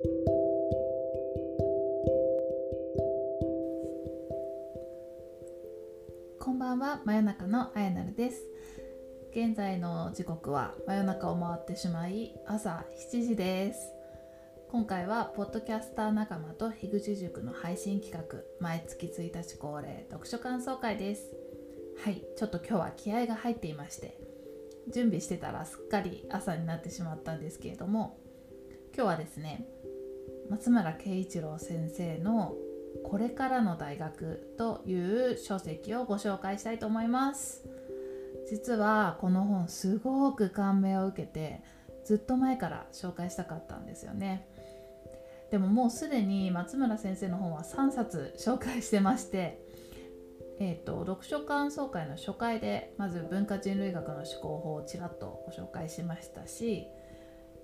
こんばんは真夜中のあやなるです。現在の時刻は真夜中を回ってしまい朝7時です。今回はポッドキャスター仲間と樋口塾の配信企画毎月1日恒例読書感想会です。はいちょっと今日は気合が入っていまして準備してたらすっかり朝になってしまったんですけれども今日はですね松村慶一郎先生の「これからの大学」という書籍をご紹介したいと思います。実はこの本すごく感銘を受けてずっと前から紹介したかったんですよね。でももうすでに松村先生の本は3冊紹介してましてえーと、読書感想会の初回でまず文化人類学の思考法をちらっとご紹介しましたし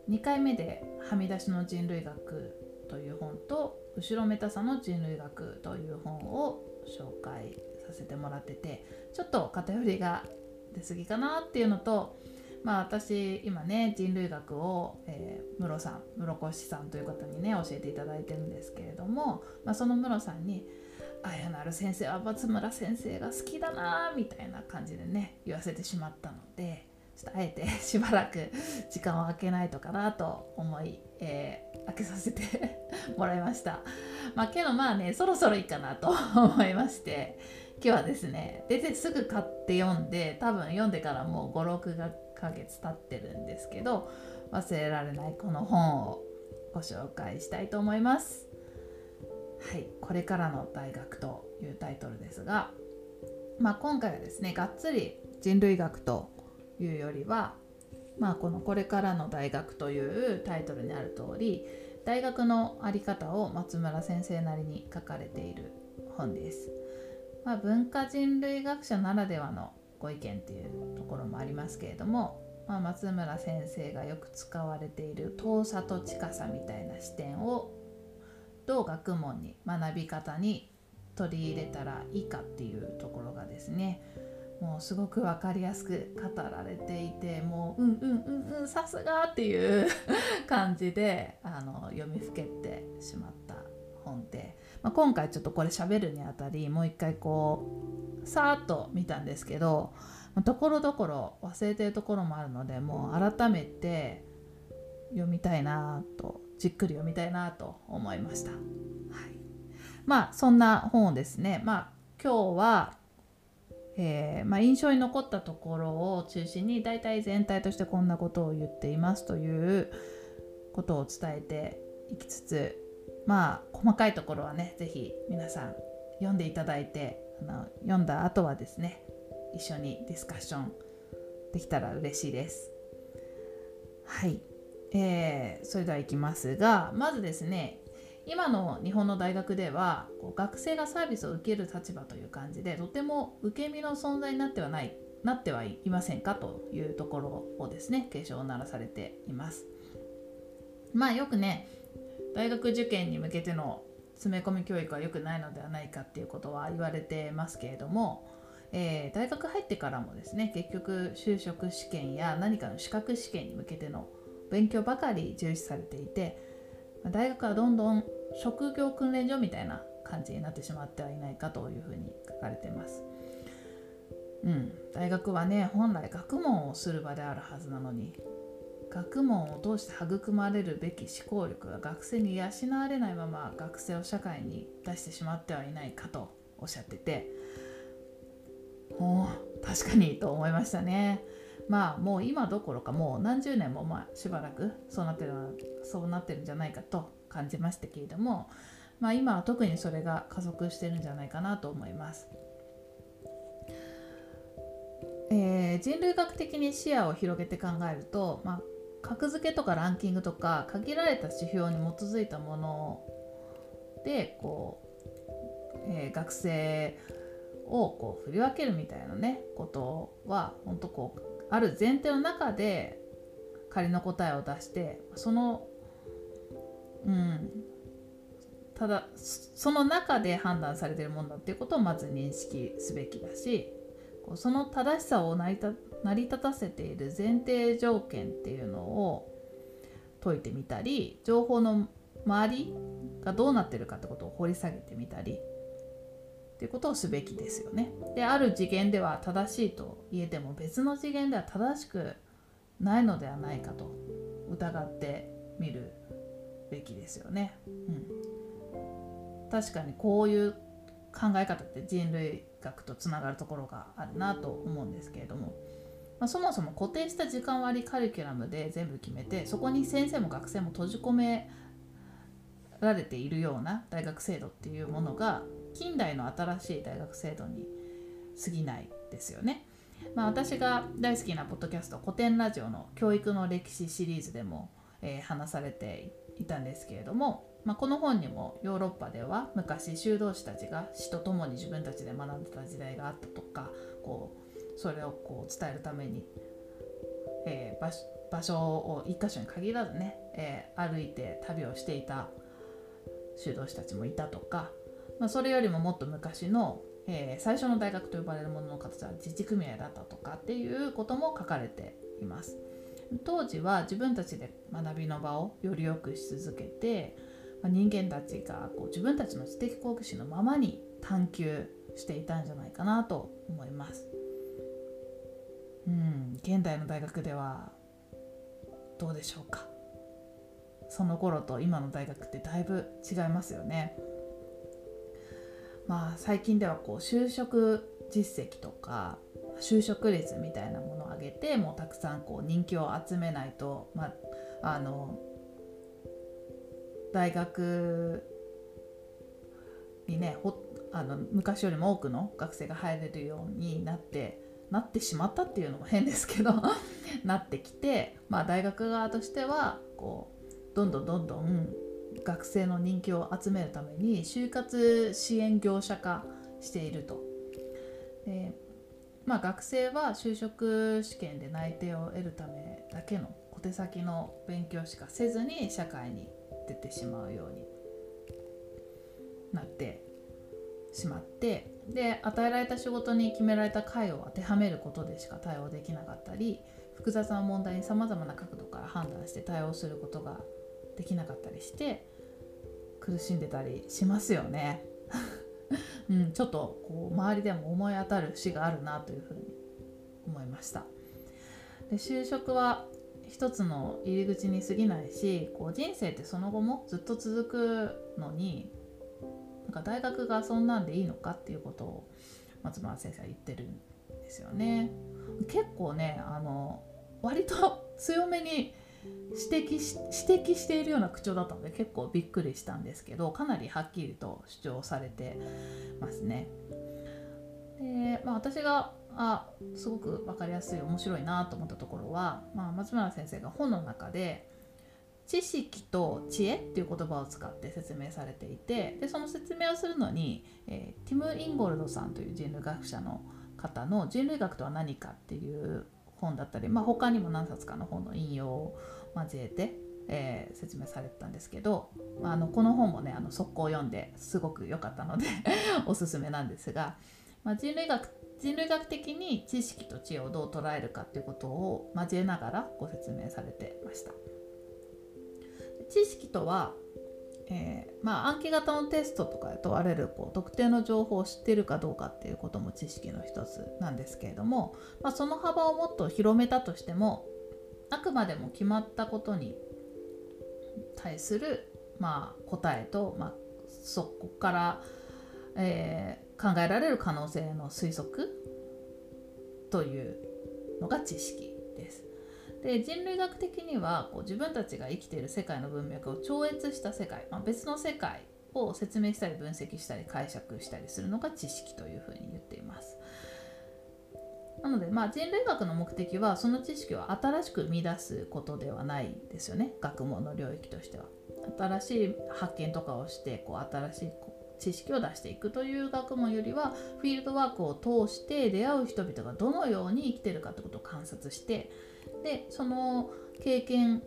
2回目で「はみ出しの人類学」という本と「後ろめたさの人類学」という本を紹介させてもらっててちょっと偏りが出過ぎかなっていうのとまあ私今ね人類学を、えー、室さん室越さんという方にね教えていただいてるんですけれども、まあ、その室さんに「綾成先生は松村先生が好きだなみたいな感じでね言わせてしまったのでっとあえてしばらく時間を空けないとかなと思い、えー、開けさせてもらいました。まあけどまあねそろそろいいかなと思いまして今日はですね出てすぐ買って読んで多分読んでからもう56ヶ月経ってるんですけど忘れられないこの本をご紹介したいと思います。はい、これからの大学というタイトルですが、まあ、今回はですねがっつり人類学というよりは、まあ、この「これからの大学」というタイトルにある通り大学の在り方を松村先生なりに書かれている本です。まあ、文化人類学者ならではのご意見っていうところもありますけれども、まあ、松村先生がよく使われている遠さと近さみたいな視点をどう学問に学び方に取り入れたらいいかっていうところがですねもうすごく分かりやすく語られていてもううんうんうんうんさすがっていう感じであの読みふけてしまった本で、まあ、今回ちょっとこれ喋るにあたりもう一回こうさーっと見たんですけどところどころ忘れてるところもあるのでもう改めて読みたいなとじっくり読みたいなと思いました。はい、まあそんな本をですね、まあ、今日は、えー、まあ、印象に残ったところを中心に大体全体としてこんなことを言っていますということを伝えていきつつまあ細かいところはね是非皆さん読んでいただいてあの読んだ後はですね一緒にディスカッションできたら嬉しいです。はいえー、それではいきますがまずですね今の日本の大学ではこう学生がサービスを受ける立場という感じでとても受け身の存在になってはないなってはいませんかというところをですね警鐘を鳴らされています。まあよくね大学受験に向けての詰め込み教育は良くないのではないかっていうことは言われてますけれども、えー、大学入ってからもですね結局就職試験や何かの資格試験に向けての勉強ばかり重視されていて大学はどんどん職業訓練所みたいな感じになってしまってはいないかというふうに書かれています。うん、大学はね本来学問をする場であるはずなのに学問を通して育まれるべき思考力が学生に養われないまま学生を社会に出してしまってはいないかとおっしゃっててお確かにと思いましたね。まあもう今どころかもう何十年もまあしばらくそうなってるそうなってるんじゃないかと感じましたけれども、まあ、今は特にそれが加速してるんじゃないかなと思います。えー、人類学的に視野を広げて考えると、まあ、格付けとかランキングとか限られた指標に基づいたものでこう、えー、学生をこう振り分けるみたいなねことは本当こうある前提の中で仮の答えを出してそのうんただその中で判断されてるものだっていうことをまず認識すべきだしその正しさを成り成り立たせている前提条件っていうのを解いてみたり情報の周りがどうなってるかってことを掘り下げてみたりっていうことをすべきですよね。である次元では正しいと言えても別の次元では正しくないのではないかと疑ってみるべきですよね。うん、確かにこういう考え方って人類学とつながるところがあるなと思うんですけれども、まあ、そもそも固定した時間割カリキュラムで全部決めてそこに先生も学生も閉じ込められているような大学制度っていうものが近代の新しい大学制度に過ぎないですよね。まあ、私が大好きなポッドキャスト古典ラジオの教育の歴史シリーズでも、えー、話されていたんですけれども、まあ、この本にもヨーロッパでは昔修道士たちが死とともに自分たちで学んでた時代があったとかこうそれをこう伝えるために、えー、場所を一箇所に限らずね、えー、歩いて旅をしていた修道士たちもいたとか、まあ、それよりももっと昔の、えー、最初の大学と呼ばれるものの形は自治組合だったとかっていうことも書かれています。当時は自分たちで学びの場をより良くし続けて、まあ、人間たちがこう自分たちの知的好奇心のままに探求していたんじゃないかなと思います。うん、現代の大学ではどうでしょうかその頃と今の大学ってだいぶ違いますよね。まあ最近ではこう就職実績とか就職率みたいなものを上げてもうたくさんこう人気を集めないと、まあ、あの大学にねほあの昔よりも多くの学生が入れるようになってなってしまったっていうのも変ですけど なってきて、まあ、大学側としてはこうどんどんどんどん学生の人気を集めるために就活支援業者化していると。でまあ、学生は就職試験で内定を得るためだけの小手先の勉強しかせずに社会に出てしまうようになってしまってで与えられた仕事に決められた回を当てはめることでしか対応できなかったり複雑な問題にさまざまな角度から判断して対応することができなかったりして苦しんでたりしますよね。うん、ちょっとこう周りでも思い当たる詩があるなというふうに思いました。で就職は一つの入り口に過ぎないしこう人生ってその後もずっと続くのになんか大学がそんなんでいいのかっていうことを松村先生は言ってるんですよね。結構ねあの割と強めに指摘し指摘しているような口調だったので結構びっくりしたんですけどかなりはっきりと主張されてますね。でまあ、私があすごく分かりやすい面白いなと思ったところは、まあ、松村先生が本の中で知識と知恵っていう言葉を使って説明されていてでその説明をするのに、えー、ティム・インゴルドさんという人類学者の方の「人類学とは何か」っていう本だったり、まあ、他にも何冊かの本の引用を交えて、えー、説明されてたんですけど、まあ、あのこの本もねあの速攻読んですごく良かったので おすすめなんですが、まあ、人類学人類学的に知識と知恵をどう捉えるかっていうことを交えながらご説明されてました。知識とはえー、まあ、暗記型のテストとかで問われるこう特定の情報を知っているかどうかっていうことも知識の一つなんですけれども、まあ、その幅をもっと広めたとしてもあくまでも決まったことに対する、まあ、答えと、まあ、そこから、えー、考えられる可能性の推測というのが知識です。で人類学的にはこう自分たちが生きている世界の文脈を超越した世界、まあ、別の世界を説明したり分析したり解釈したりするのが知識というふうに言っています。なので、まあ、人類学の目的はその知識を新しく生み出すことではないですよね学問の領域としては。新しい発見とかをしてこう新しい知識を出していくという学問よりはフィールドワークを通して出会う人々がどのように生きてるかってことを観察してでその経験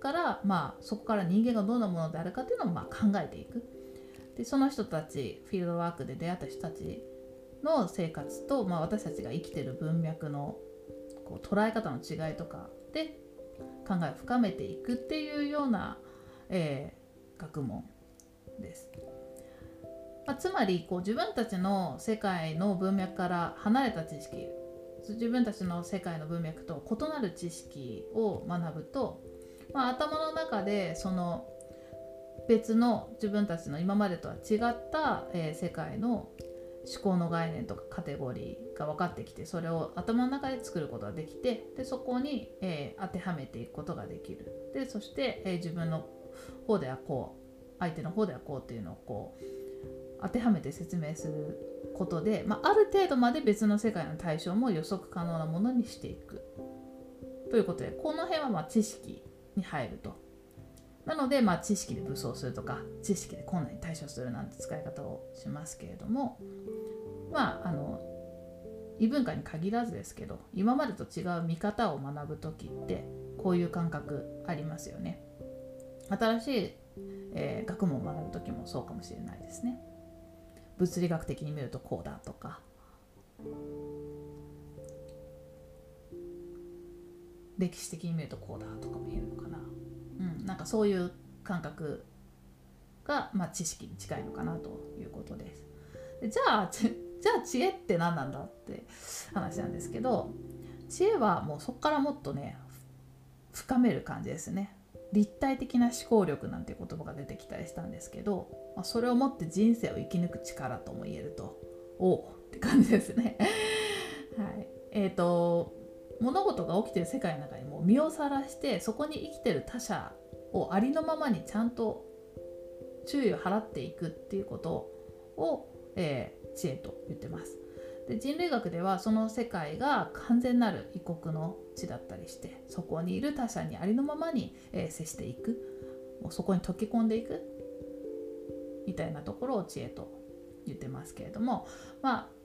から、まあ、そこから人間がどんなものであるかっていうのをまあ考えていくでその人たちフィールドワークで出会った人たちの生活と、まあ、私たちが生きてる文脈のこう捉え方の違いとかで考えを深めていくっていうような、えー、学問です。まあ、つまりこう自分たちの世界の文脈から離れた知識自分たちの世界の文脈と異なる知識を学ぶと、まあ、頭の中でその別の自分たちの今までとは違った、えー、世界の思考の概念とかカテゴリーが分かってきてそれを頭の中で作ることができてでそこに、えー、当てはめていくことができる。でそして、えー、自分の方ではこう相手の方ではこうっていうのをこう当てはめて説明する。ことで、まあ、ある程度まで別の世界の対象も予測可能なものにしていくということでこの辺はま知識に入ると。なので、まあ、知識で武装するとか知識で困難に対処するなんて使い方をしますけれどもまああの異文化に限らずですけど今までと違う見方を学ぶ時ってこういう感覚ありますよね。新しい、えー、学問を学ぶ時もそうかもしれないですね。物理学的に見るとこうだとか歴史的に見るとこうだとかも言えるのかな。うん、なんかそういう感覚が、まあ、知識に近いのかなということです。でじゃあじゃあ知恵って何なんだって話なんですけど知恵はもうそこからもっとね深める感じですね。立体的な思考力なんていう言葉が出てきたりしたんですけど、まあ、それをもって人生を生き抜く力とも言えるとおおって感じですね。はいえーと物事が起きてる世界の中にも身をさらしてそこに生きてる他者をありのままにちゃんと注意を払っていくっていうことを、えー、知恵と言ってます。で人類学ではその世界が完全なる異国の地だったりしてそこにいる他者にありのままに、えー、接していくもうそこに溶け込んでいくみたいなところを知恵と言ってますけれどもまあ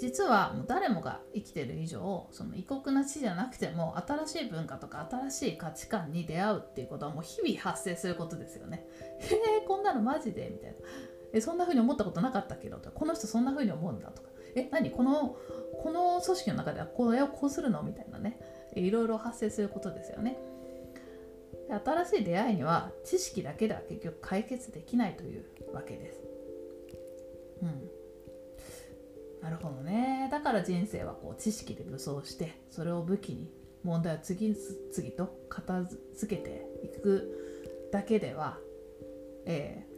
実はもう誰もが生きてる以上その異国な地じゃなくても新しい文化とか新しい価値観に出会うっていうことはもう日々発生することですよね。へえこんなのマジでみたいな。えそんな風に思ったことなかったけどとこの人そんな風に思うんだとかえ何？このこの組織の中ではこれをこうするの？みたいなねいろいろ発生することですよね。新しい出会いには知識だけでは結局解決できないというわけです。うんなるほどねだから人生はこう知識で武装してそれを武器に問題を次々と片付けていくだけでは、えー、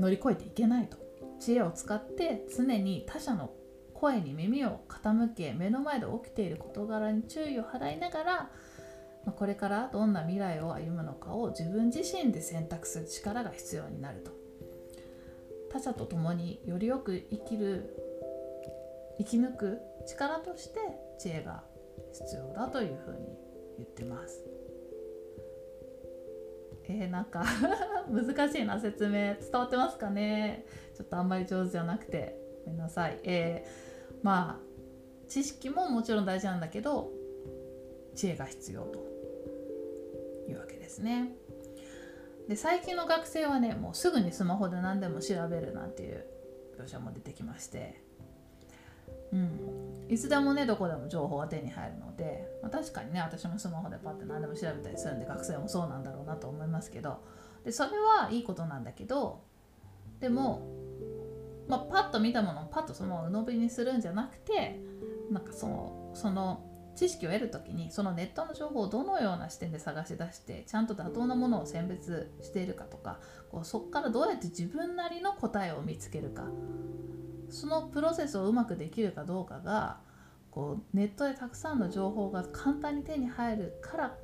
乗り越えていけないと知恵を使って常に他者の声に耳を傾け目の前で起きている事柄に注意を払いながら、これからどんな未来を歩むのかを自分自身で選択する力が必要になると他者と共によりよく生きる生き抜く力として知恵が必要だというふうに言ってます。えー、なんか 難しいな説明。伝わってますかね？ちょっとあんまり上手じゃなくて。ごめんなさい。えー、まあ知識ももちろん大事なんだけど知恵が必要と。いうわけですね。で最近の学生はねもうすぐにスマホで何でも調べるなんていう描写も出てきまして。うん、いつでもねどこでも情報が手に入るので、まあ、確かにね私もスマホでパッて何でも調べたりするんで学生もそうなんだろうなと思いますけど。でそれはいいことなんだけどでも、まあ、パッと見たものをパッとそのまま鵜呑みにするんじゃなくてなんかそのその知識を得る時にそのネットの情報をどのような視点で探し出してちゃんと妥当なものを選別しているかとかこうそこからどうやって自分なりの答えを見つけるか。そのプロセスをうまくできるかどうかがこうネットでたくさんの情報が簡単に手に入るから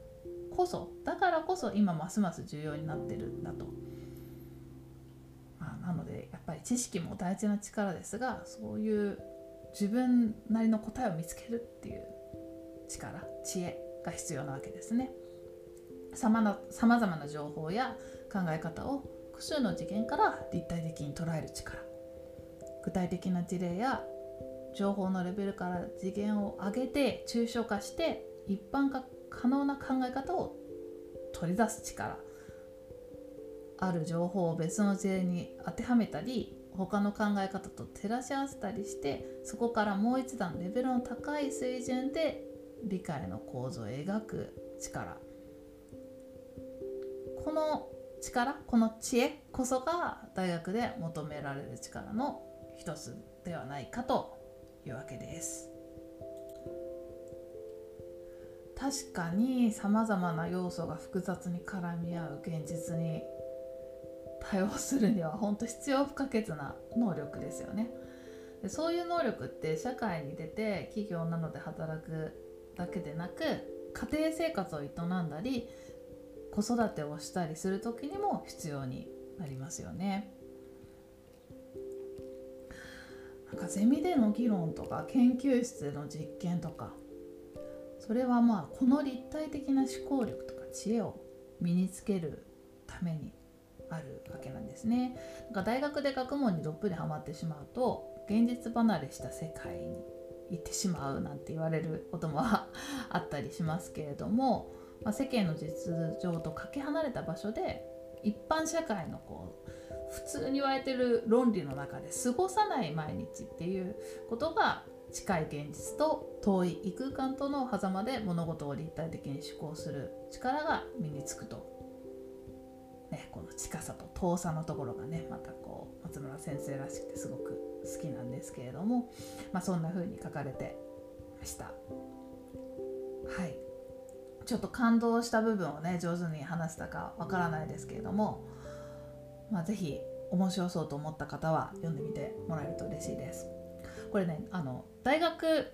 こそだからこそ今ますます重要になってるんだと。まあ、なのでやっぱり知識も大事な力ですがそういう自分なりの答えを見つけるっていう力知恵が必要なわけですね。さまざまな情報や考え方を複数の次元から立体的に捉える力具体的な事例や情報のレベルから次元を上げて抽象化して一般化可能な考え方を取り出す力。ある情報を別の事例に当てはめたり他の考え方と照らし合わせたりしてそこからもう一段レベルの高い水準で理解の構造を描く力。この力この知恵こそが大学で求められる力の一つではないかというわけです。確かにさまざまな要素が複雑に絡み合う現実に対応するには本当必要不可欠な能力ですよね。でそういう能力って社会に出て企業などで働くだけでなく家庭生活を営んだり子育てをしたりする時にも必要になりますよね。なんかゼミでの議論とか研究室での実験とかそれはまあこの立体的な思考力とか知恵を身につけるためにあるわけなんですね。なんか大学で学問にどっぷりハマってしまうと現実離れした世界に行ってしまうなんて言われることも あったりしますけれども、まあ、世間の実情とかけ離れた場所で一般社会のこう普通に言われてる論理の中で過ごさない毎日っていうことが近い現実と遠い異空間との狭間で物事を立体的に思考する力が身につくと、ね、この近さと遠さのところがねまたこう松村先生らしくてすごく好きなんですけれども、まあ、そんな風に書かれてました。はいちょっと感動した部分をね上手に話したかわからないですけれども、まあ、是非面白そうと思った方は読んでみてもらえると嬉しいです。これねあの大学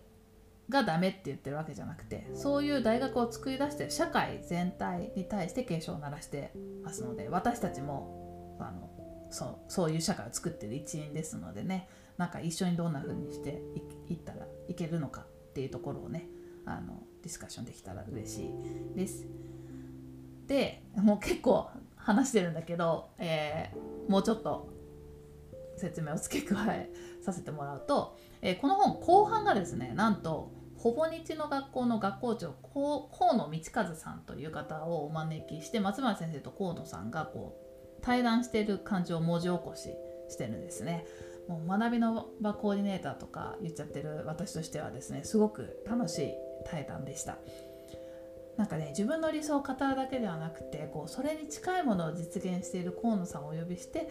がダメって言ってるわけじゃなくてそういう大学を作り出して社会全体に対して警鐘を鳴らしてますので私たちもあのそうそういう社会を作ってる一員ですのでねなんか一緒にどんな風にしていったらいけるのかっていうところをねあのディスカッションできたら嬉しいです。でもう結構話してるんだけど、えー、もうちょっと説明を付け加えさせてもらうと、えー、この本後半がですねなんとほぼ日の学校の学校長河野道和さんという方をお招きして松村先生と河野さんがこう対談している感じを文字起こししてるんですね。もう学びの場コーディネーターとか言っちゃってる私としてはですねすごく楽しい対談でした。なんかね自分の理想を語るだけではなくてこうそれに近いものを実現している河野さんをお呼びして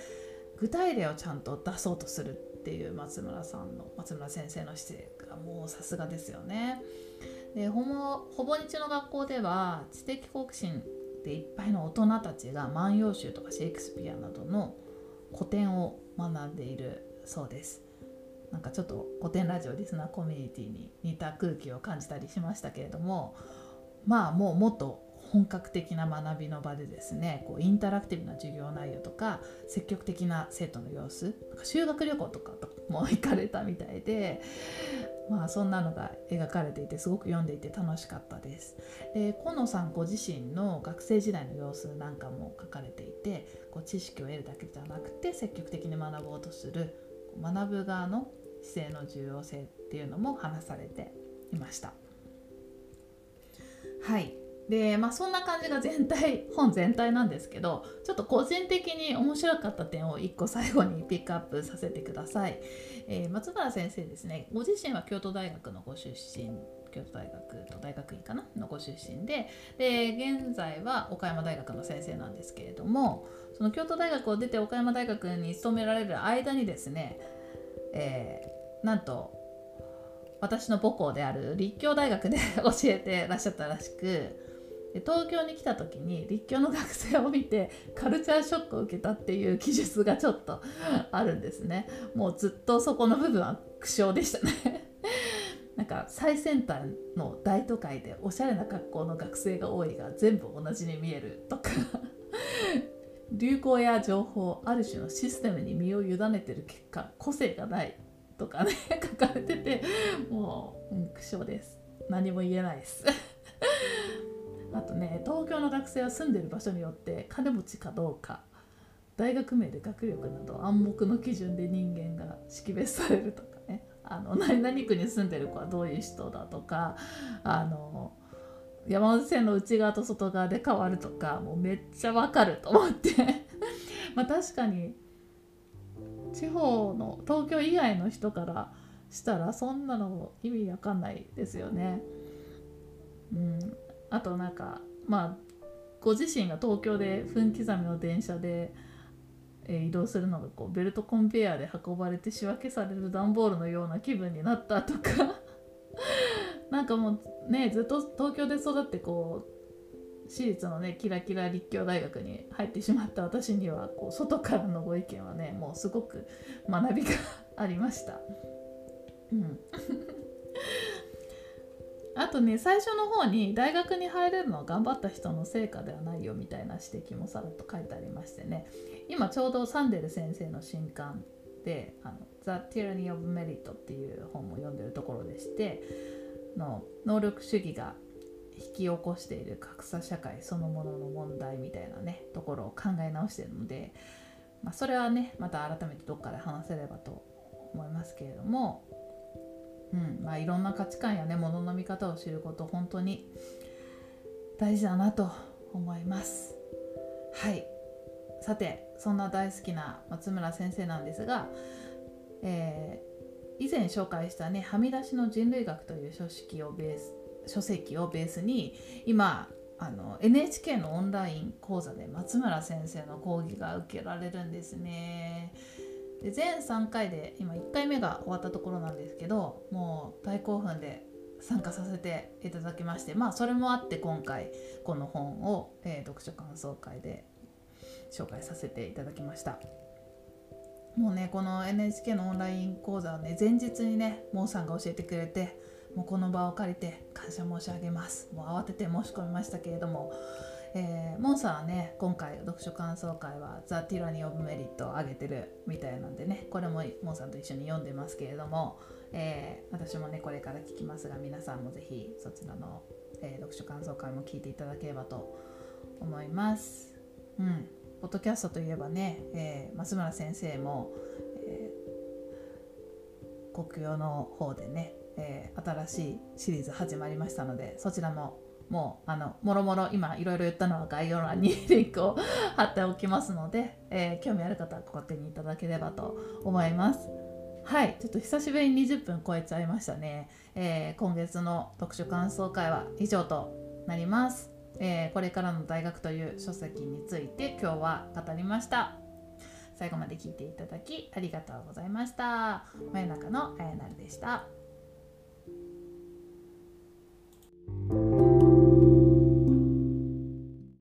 具体例をちゃんと出そうとするっていう松村さんの松村先生の姿勢がもうさすがですよね。でほぼほぼ日の学校では知的好奇心でいっぱいの大人たちが「万葉集」とかシェイクスピアなどの古典を学んでいるそうです。なんかちょっと古典ラジオリスナーコミュニティに似た空気を感じたりしましたけれどもまあもうもっと本格的な学びの場でですねこうインタラクティブな授業内容とか積極的な生徒の様子なんか修学旅行とかとも行かれたみたいでまあそんなのが描かれていてすごく読んでいて楽しかったです。で河野さんご自身の学生時代の様子なんかも書かれていてこう知識を得るだけじゃなくて積極的に学ぼうとする学ぶ側の姿勢の重要性っていうのも話されていました。はい。でまあそんな感じが全体 本全体なんですけどちょっと個人的に面白かった点を1個最後にピックアップさせてください、えー、松原先生ですね。ご自身は京都大学のご出身京都大学と大学院かな？のご出身でで現在は岡山大学の先生なんですけれどもその京都大学を出て岡山大学に勤められる間にですね、えー、なんと私の母校である立教大学で 教えてらっしゃったらしくで東京に来た時に立教の学生を見てカルチャーショックを受けたっていう記述がちょっとあるんですね。もうずっとそこの部分は苦笑でしたね。なんか最先端の大都会でおしゃれな格好の学生が多いが全部同じに見えるとか。流行や情報ある種のシステムに身を委ねてる結果個性がない。とかね 書かれててもう、苦笑です。何も言えないです。あとね東京の学生は住んでる場所によって金持ちかどうか大学名で学力など暗黙の基準で人間が識別されるとかね。あの何々区に住んでる子はどういう人だとかあの山手線の内側と外側で変わるとかもうめっちゃわかると思って。まあ確かに地方の東京以外の人からしたらそんなの意味わかんないですよね。うん、あとなんかまあご自身が東京で分刻みの電車で、え移動するのがこうベルトコンベヤーで運ばれて仕分けされる段ボールのような気分になったとか なんかもうねずっと東京で育ってこう私立のねキラキラ立教大学に入ってしまった私にはこう外からのご意見はねもうすごく学びがありました。うん あとね最初の方に大学に入れるのは頑張った人の成果ではないよみたいな指摘もさらっと書いてありましてね今ちょうどサンデル先生の新刊で「あの The Tyranny of Merit」っていう本も読んでるところでしての能力主義が引き起こしている格差社会そのものの問題みたいなねところを考え直してるので、まあ、それはねまた改めてどっかで話せればと思いますけれどもうんまあ、いろんな価値観やねものの見方を知ること本当に大事だなと思います。はい。さてそんな大好きな松村先生なんですが、えー、以前紹介したね「はみ出しの人類学」という書式をベース書籍をベースに今あの NHK のオンライン講座で松村先生の講義が受けられるんですね。で全3回で今1回目が終わったところなんですけどもう大興奮で参加させていただきましてまあそれもあって今回この本を、えー、読書感想会で紹介させていただきましたもうねこの NHK のオンライン講座はね前日にねモーさんが教えてくれてもうこの場を借りて感謝申し上げますもう慌てて申し込みましたけれどもえー、モンさんはね今回読書感想会は「ザ・ティラニ・オブ・メリット」を上げてるみたいなんでねこれもモンさんと一緒に読んでますけれども、えー、私もねこれから聞きますが皆さんもぜひそちらの、えー、読書感想会も聞いていただければと思います。うん、ポッドキャストといえばね、えー、増村先生も、えー、国用の方でね、えー、新しいシリーズ始まりましたのでそちらももうあのもろもろ今いろいろ言ったのは概要欄にリンクを貼っておきますので、えー、興味ある方はご確認いただければと思います。はいちょっと久しぶりに20分超えちゃいましたね、えー、今月の読書感想会は以上となります、えー、これからの大学という書籍について今日は語りました。最後まで聞いていただきありがとうございました。真夜中のあやなるでした。Thank you.